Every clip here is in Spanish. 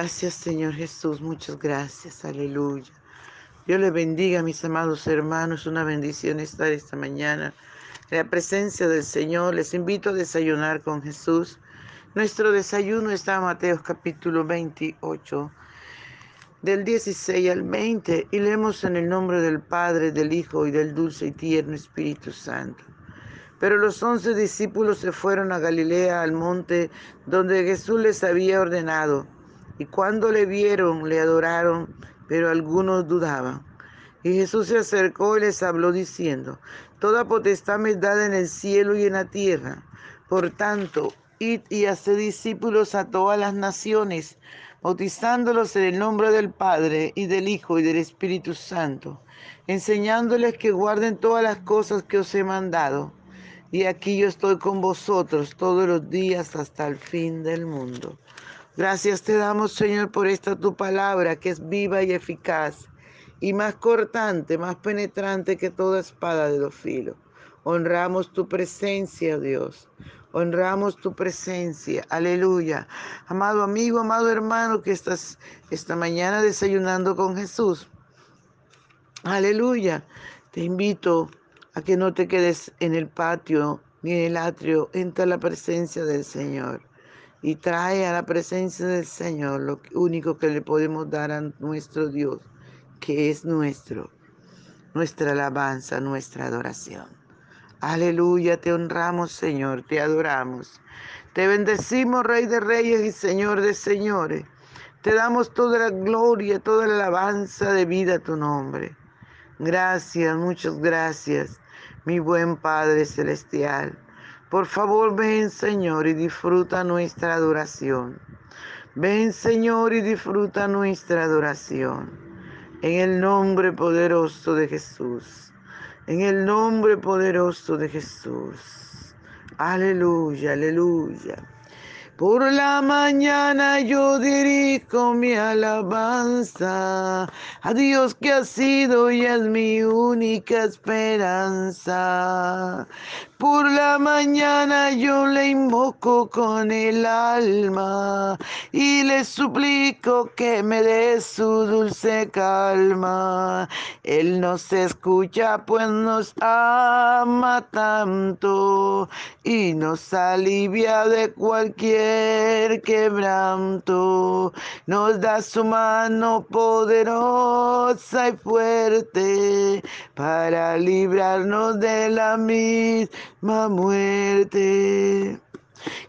Gracias, Señor Jesús, muchas gracias, aleluya. Dios les bendiga, mis amados hermanos, una bendición estar esta mañana en la presencia del Señor. Les invito a desayunar con Jesús. Nuestro desayuno está en Mateo capítulo 28, del 16 al 20, y leemos en el nombre del Padre, del Hijo y del dulce y tierno Espíritu Santo. Pero los once discípulos se fueron a Galilea, al monte donde Jesús les había ordenado. Y cuando le vieron, le adoraron, pero algunos dudaban. Y Jesús se acercó y les habló diciendo, Toda potestad me es dada en el cielo y en la tierra. Por tanto, id y haced discípulos a todas las naciones, bautizándolos en el nombre del Padre y del Hijo y del Espíritu Santo, enseñándoles que guarden todas las cosas que os he mandado. Y aquí yo estoy con vosotros todos los días hasta el fin del mundo. Gracias te damos, Señor, por esta tu palabra que es viva y eficaz y más cortante, más penetrante que toda espada de los filos. Honramos tu presencia, Dios. Honramos tu presencia. Aleluya. Amado amigo, amado hermano que estás esta mañana desayunando con Jesús. Aleluya. Te invito a que no te quedes en el patio ni en el atrio. Entra a la presencia del Señor y trae a la presencia del Señor lo único que le podemos dar a nuestro Dios, que es nuestro, nuestra alabanza, nuestra adoración. Aleluya, te honramos Señor, te adoramos. Te bendecimos Rey de Reyes y Señor de Señores. Te damos toda la gloria, toda la alabanza de vida a tu nombre. Gracias, muchas gracias, mi buen Padre Celestial. Por favor, ven Señor y disfruta nuestra adoración. Ven Señor y disfruta nuestra adoración. En el nombre poderoso de Jesús. En el nombre poderoso de Jesús. Aleluya, aleluya. Por la mañana yo dirijo mi alabanza a Dios que ha sido y es mi única esperanza. Por la mañana yo le invoco con el alma y le suplico que me dé su dulce calma. Él nos escucha pues nos ama tanto y nos alivia de cualquier quebranto. Nos da su mano poderosa y fuerte para librarnos de la misma muerte.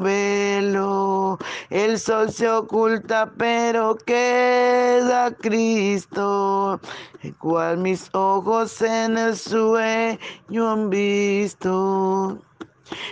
velo, el sol se oculta, pero queda Cristo, el cual mis ojos en el sueño han visto.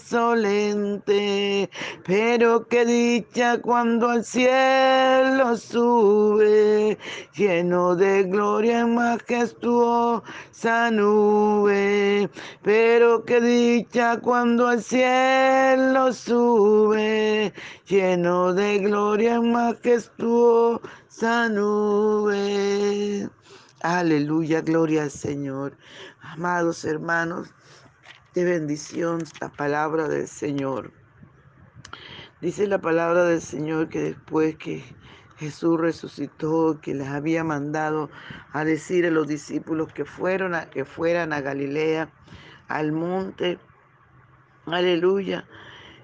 insolente. Pero qué dicha cuando al cielo sube lleno de gloria en majestuosa nube. Pero qué dicha cuando al cielo sube, lleno de gloria en majestuosa nube. Aleluya, gloria al Señor. Amados hermanos, de bendición la palabra del Señor. Dice la palabra del Señor que después que Jesús resucitó, que les había mandado a decir a los discípulos que, fueron a, que fueran a Galilea, al monte, aleluya,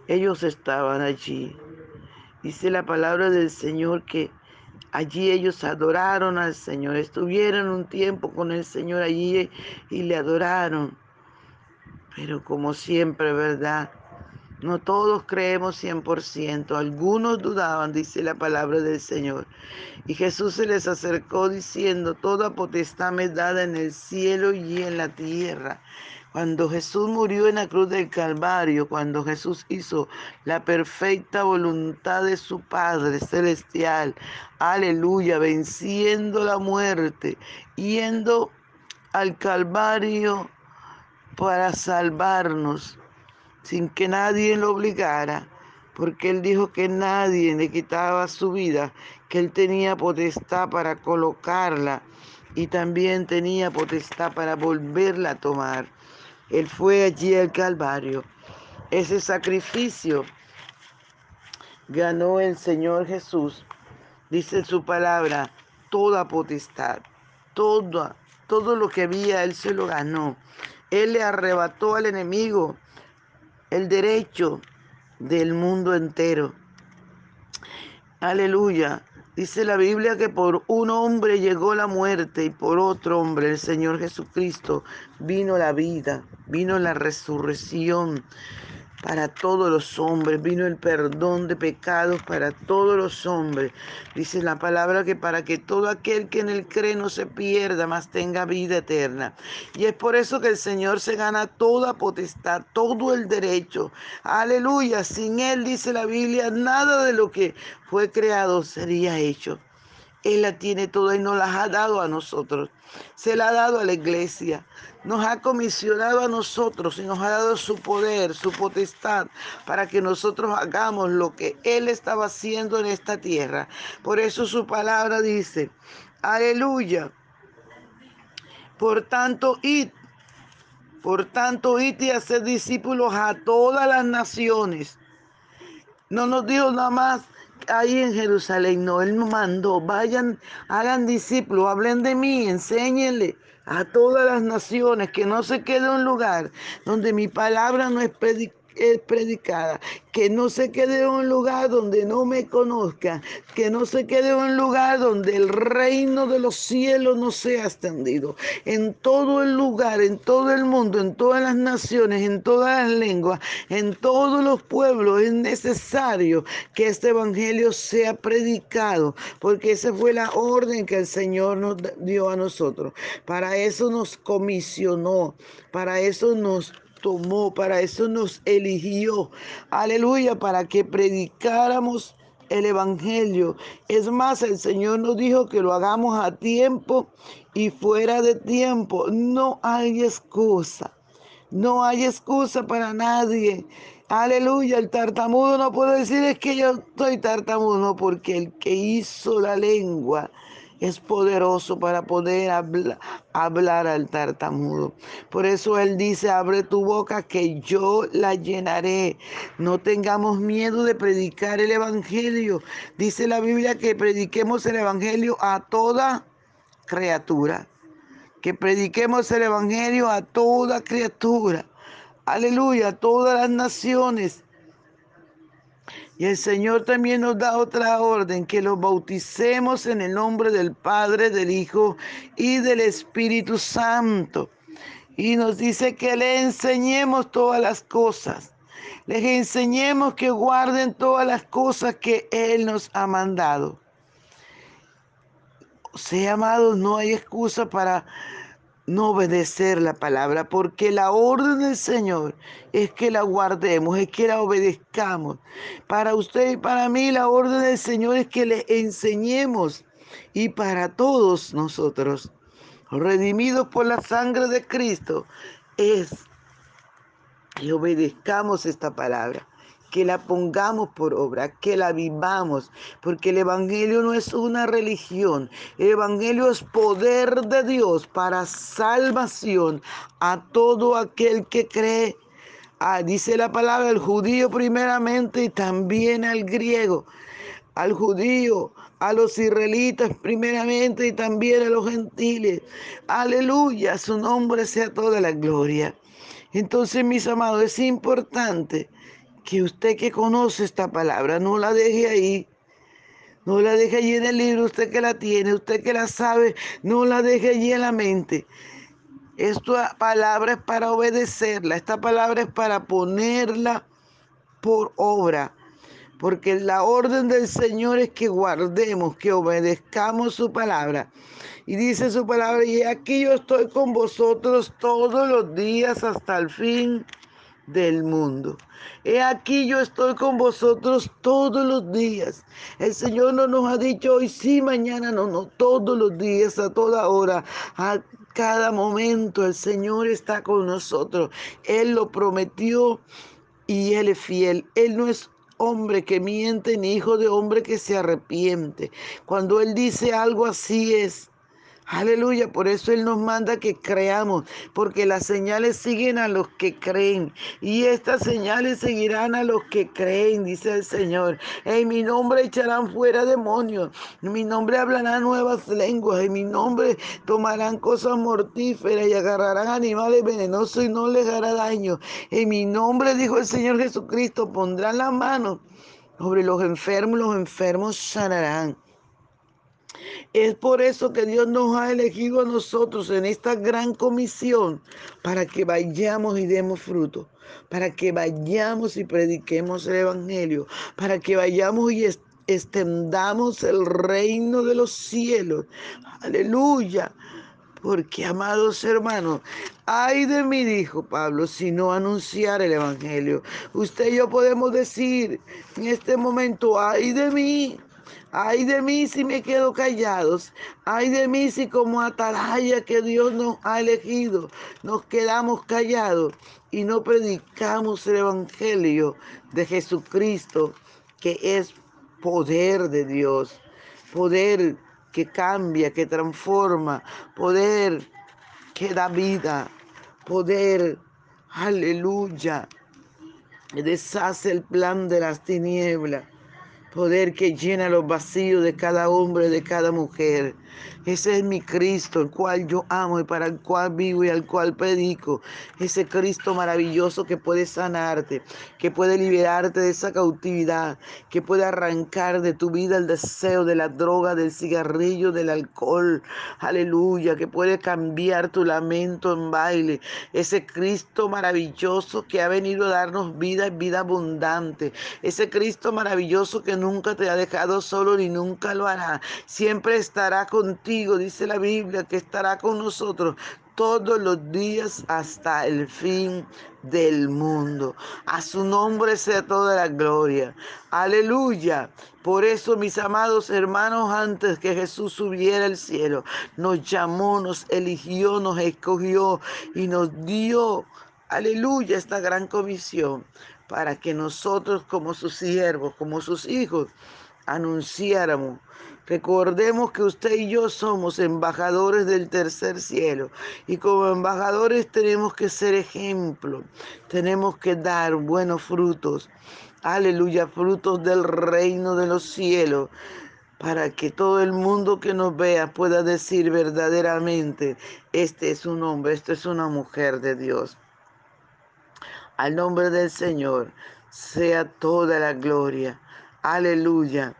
ellos estaban allí. Dice la palabra del Señor que allí ellos adoraron al Señor, estuvieron un tiempo con el Señor allí y le adoraron. Pero como siempre, ¿verdad? No todos creemos 100%, algunos dudaban, dice la palabra del Señor. Y Jesús se les acercó diciendo, toda potestad me dada en el cielo y en la tierra. Cuando Jesús murió en la cruz del Calvario, cuando Jesús hizo la perfecta voluntad de su Padre celestial, aleluya, venciendo la muerte, yendo al Calvario para salvarnos sin que nadie lo obligara, porque él dijo que nadie le quitaba su vida, que él tenía potestad para colocarla y también tenía potestad para volverla a tomar. Él fue allí al Calvario. Ese sacrificio ganó el Señor Jesús, dice su palabra, toda potestad, toda, todo lo que había, Él se lo ganó. Él le arrebató al enemigo el derecho del mundo entero. Aleluya. Dice la Biblia que por un hombre llegó la muerte y por otro hombre, el Señor Jesucristo, vino la vida, vino la resurrección para todos los hombres, vino el perdón de pecados para todos los hombres. Dice la palabra que para que todo aquel que en él cree no se pierda, mas tenga vida eterna. Y es por eso que el Señor se gana toda potestad, todo el derecho. Aleluya, sin él, dice la Biblia, nada de lo que fue creado sería hecho. Él la tiene toda y nos la ha dado a nosotros. Se la ha dado a la iglesia. Nos ha comisionado a nosotros y nos ha dado su poder, su potestad, para que nosotros hagamos lo que Él estaba haciendo en esta tierra. Por eso su palabra dice, aleluya. Por tanto, id, por tanto, id y hacer discípulos a todas las naciones. No nos dijo nada más ahí en Jerusalén. No, Él mandó, vayan, hagan discípulos, hablen de mí, enséñenle a todas las naciones que no se quede un lugar donde mi palabra no es predicada es predicada, que no se quede en un lugar donde no me conozca, que no se quede en un lugar donde el reino de los cielos no sea extendido. En todo el lugar, en todo el mundo, en todas las naciones, en todas las lenguas, en todos los pueblos es necesario que este evangelio sea predicado, porque esa fue la orden que el Señor nos dio a nosotros. Para eso nos comisionó, para eso nos tomó, para eso nos eligió. Aleluya, para que predicáramos el Evangelio. Es más, el Señor nos dijo que lo hagamos a tiempo y fuera de tiempo. No hay excusa. No hay excusa para nadie. Aleluya, el tartamudo no puede decir es que yo estoy tartamudo, porque el que hizo la lengua es poderoso para poder hablar al tartamudo. Por eso Él dice, abre tu boca que yo la llenaré. No tengamos miedo de predicar el Evangelio. Dice la Biblia que prediquemos el Evangelio a toda criatura. Que prediquemos el Evangelio a toda criatura. Aleluya, a todas las naciones y el Señor también nos da otra orden, que los bauticemos en el nombre del Padre, del Hijo y del Espíritu Santo. Y nos dice que le enseñemos todas las cosas. Les enseñemos que guarden todas las cosas que Él nos ha mandado. O sea, amados, no hay excusa para no obedecer la palabra, porque la orden del Señor es que la guardemos, es que la obedezcamos. Para usted y para mí la orden del Señor es que le enseñemos y para todos nosotros, redimidos por la sangre de Cristo, es que obedezcamos esta palabra que la pongamos por obra, que la vivamos, porque el Evangelio no es una religión, el Evangelio es poder de Dios para salvación a todo aquel que cree. Ah, dice la palabra al judío primeramente y también al griego, al judío, a los israelitas primeramente y también a los gentiles. Aleluya, su nombre sea toda la gloria. Entonces, mis amados, es importante que usted que conoce esta palabra no la deje ahí. No la deje allí en el libro, usted que la tiene, usted que la sabe, no la deje allí en la mente. Esta palabra es para obedecerla, esta palabra es para ponerla por obra. Porque la orden del Señor es que guardemos, que obedezcamos su palabra. Y dice su palabra, y aquí yo estoy con vosotros todos los días hasta el fin del mundo. He aquí yo estoy con vosotros todos los días. El Señor no nos ha dicho hoy sí, mañana no, no, todos los días, a toda hora, a cada momento el Señor está con nosotros. Él lo prometió y Él es fiel. Él no es hombre que miente ni hijo de hombre que se arrepiente. Cuando Él dice algo así es. Aleluya, por eso Él nos manda que creamos, porque las señales siguen a los que creen y estas señales seguirán a los que creen, dice el Señor. En mi nombre echarán fuera demonios, en mi nombre hablarán nuevas lenguas, en mi nombre tomarán cosas mortíferas y agarrarán animales venenosos y no les hará daño. En mi nombre, dijo el Señor Jesucristo, pondrán la mano sobre los enfermos, los enfermos sanarán. Es por eso que Dios nos ha elegido a nosotros en esta gran comisión para que vayamos y demos fruto, para que vayamos y prediquemos el Evangelio, para que vayamos y extendamos el reino de los cielos. Aleluya. Porque, amados hermanos, ay de mí, dijo Pablo, si no anunciar el Evangelio. Usted y yo podemos decir en este momento, ay de mí, Ay de mí si me quedo callados. Ay de mí si como atalaya que Dios nos ha elegido, nos quedamos callados y no predicamos el Evangelio de Jesucristo, que es poder de Dios, poder que cambia, que transforma, poder que da vida, poder, aleluya, deshace el plan de las tinieblas poder que llena los vacíos de cada hombre, de cada mujer. Ese es mi Cristo, el cual yo amo y para el cual vivo y al cual predico. Ese Cristo maravilloso que puede sanarte, que puede liberarte de esa cautividad, que puede arrancar de tu vida el deseo de la droga, del cigarrillo, del alcohol. Aleluya, que puede cambiar tu lamento en baile. Ese Cristo maravilloso que ha venido a darnos vida y vida abundante. Ese Cristo maravilloso que nunca te ha dejado solo ni nunca lo hará. Siempre estará contigo, dice la Biblia, que estará con nosotros todos los días hasta el fin del mundo. A su nombre sea toda la gloria. Aleluya. Por eso, mis amados hermanos, antes que Jesús subiera al cielo, nos llamó, nos eligió, nos escogió y nos dio, aleluya, esta gran comisión para que nosotros como sus siervos, como sus hijos, anunciáramos. Recordemos que usted y yo somos embajadores del tercer cielo y como embajadores tenemos que ser ejemplo, tenemos que dar buenos frutos, aleluya, frutos del reino de los cielos, para que todo el mundo que nos vea pueda decir verdaderamente, este es un hombre, esta es una mujer de Dios. Al nombre del Señor sea toda la gloria. Aleluya.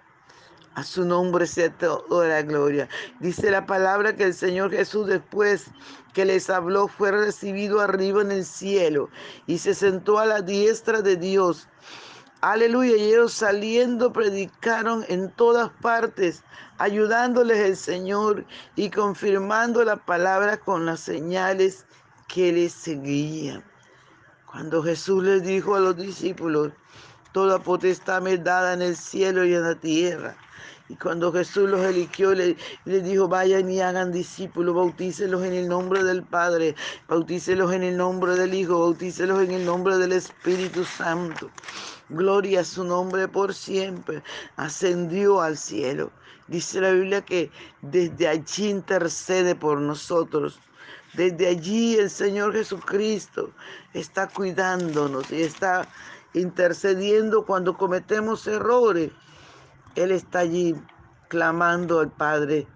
A su nombre sea toda la gloria. Dice la palabra que el Señor Jesús después que les habló fue recibido arriba en el cielo y se sentó a la diestra de Dios. Aleluya. Y ellos saliendo predicaron en todas partes, ayudándoles el Señor y confirmando la palabra con las señales que les seguían. Cuando Jesús les dijo a los discípulos, toda potestad me dada en el cielo y en la tierra. Y cuando Jesús los eligió, le, le dijo, vayan y hagan discípulos, bautícelos en el nombre del Padre, bautícelos en el nombre del Hijo, bautícelos en el nombre del Espíritu Santo. Gloria a su nombre por siempre. Ascendió al cielo. Dice la Biblia que desde allí intercede por nosotros. Desde allí el Señor Jesucristo está cuidándonos y está intercediendo cuando cometemos errores. Él está allí clamando al Padre,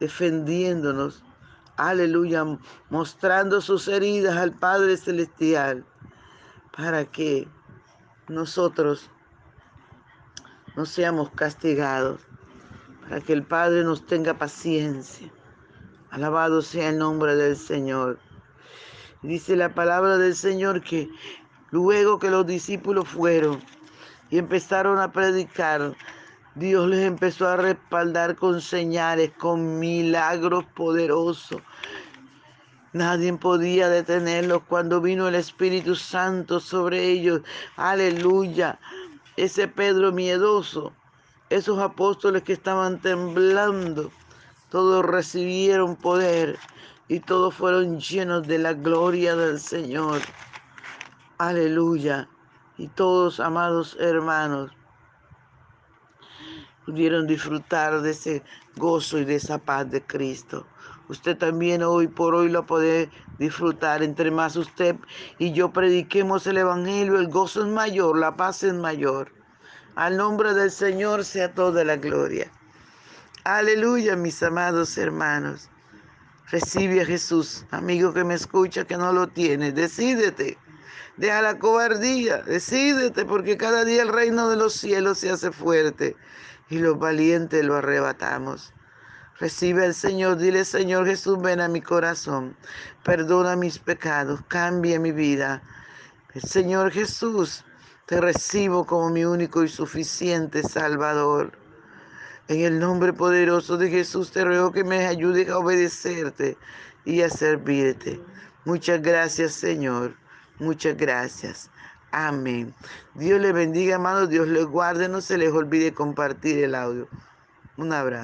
defendiéndonos. Aleluya, mostrando sus heridas al Padre Celestial para que nosotros no seamos castigados, para que el Padre nos tenga paciencia. Alabado sea el nombre del Señor. Dice la palabra del Señor que luego que los discípulos fueron y empezaron a predicar, Dios les empezó a respaldar con señales, con milagros poderosos. Nadie podía detenerlos cuando vino el Espíritu Santo sobre ellos. Aleluya. Ese Pedro miedoso, esos apóstoles que estaban temblando, todos recibieron poder y todos fueron llenos de la gloria del Señor. Aleluya. Y todos, amados hermanos, pudieron disfrutar de ese gozo y de esa paz de Cristo. Usted también hoy por hoy lo puede disfrutar. Entre más usted y yo prediquemos el Evangelio, el gozo es mayor, la paz es mayor. Al nombre del Señor sea toda la gloria. Aleluya, mis amados hermanos. Recibe a Jesús, amigo que me escucha, que no lo tiene. Decídete. Deja la cobardía, decídete, porque cada día el reino de los cielos se hace fuerte y los valientes lo arrebatamos. Recibe al Señor, dile Señor Jesús, ven a mi corazón, perdona mis pecados, cambia mi vida. El Señor Jesús, te recibo como mi único y suficiente Salvador. En el nombre poderoso de Jesús te ruego que me ayudes a obedecerte y a servirte. Muchas gracias Señor, muchas gracias. Amén. Dios le bendiga, hermanos. Dios les guarde. No se les olvide compartir el audio. Un abrazo.